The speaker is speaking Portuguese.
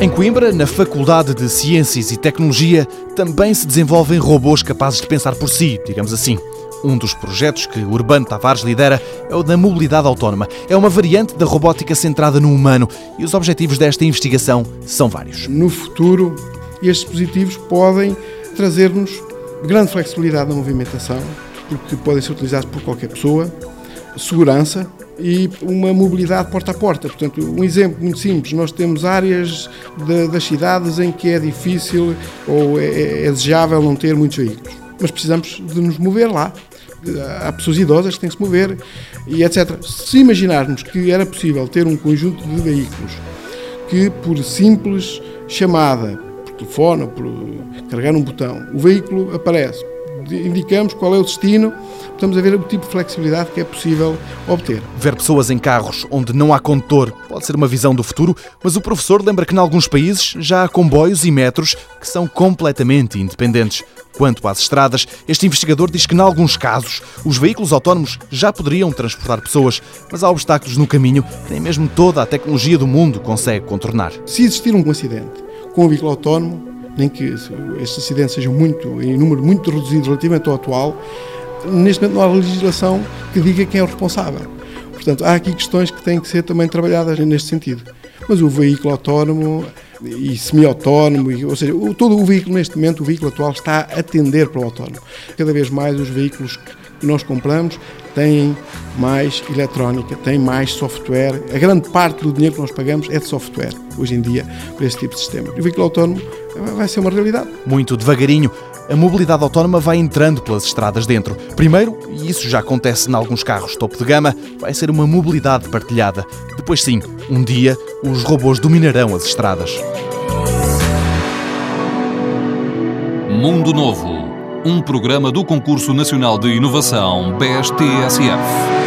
Em Coimbra, na Faculdade de Ciências e Tecnologia, também se desenvolvem robôs capazes de pensar por si, digamos assim. Um dos projetos que Urbano Tavares lidera é o da mobilidade autónoma. É uma variante da robótica centrada no humano e os objetivos desta investigação são vários. No futuro, estes dispositivos podem trazer-nos grande flexibilidade na movimentação, porque podem ser utilizados por qualquer pessoa, segurança e uma mobilidade porta a porta. Portanto, um exemplo muito simples: nós temos áreas de, das cidades em que é difícil ou é, é desejável não ter muitos veículos, mas precisamos de nos mover lá. Há pessoas idosas que têm que se mover e etc. Se imaginarmos que era possível ter um conjunto de veículos que, por simples chamada, por telefone por carregar um botão, o veículo aparece, indicamos qual é o destino, estamos a ver o tipo de flexibilidade que é possível obter. Ver pessoas em carros onde não há condutor pode ser uma visão do futuro, mas o professor lembra que em alguns países já há comboios e metros que são completamente independentes. Quanto às estradas, este investigador diz que, em alguns casos, os veículos autónomos já poderiam transportar pessoas, mas há obstáculos no caminho que nem mesmo toda a tecnologia do mundo consegue contornar. Se existir um acidente com um veículo autónomo, nem que estes acidentes sejam muito, em número muito reduzido relativamente ao atual, neste momento não há legislação que diga quem é o responsável. Portanto, há aqui questões que têm que ser também trabalhadas neste sentido. Mas o veículo autónomo e semi-autónomo, ou seja, todo o veículo neste momento, o veículo atual está a atender para o autónomo. Cada vez mais os veículos que nós compramos têm mais eletrónica, têm mais software. A grande parte do dinheiro que nós pagamos é de software, hoje em dia, para este tipo de sistema. E o veículo autónomo vai ser uma realidade. Muito devagarinho, a mobilidade autónoma vai entrando pelas estradas dentro. Primeiro, e isso já acontece em alguns carros topo de gama, vai ser uma mobilidade partilhada. Depois, sim, um dia, os robôs dominarão as estradas. Mundo Novo, um programa do Concurso Nacional de Inovação BSTSF.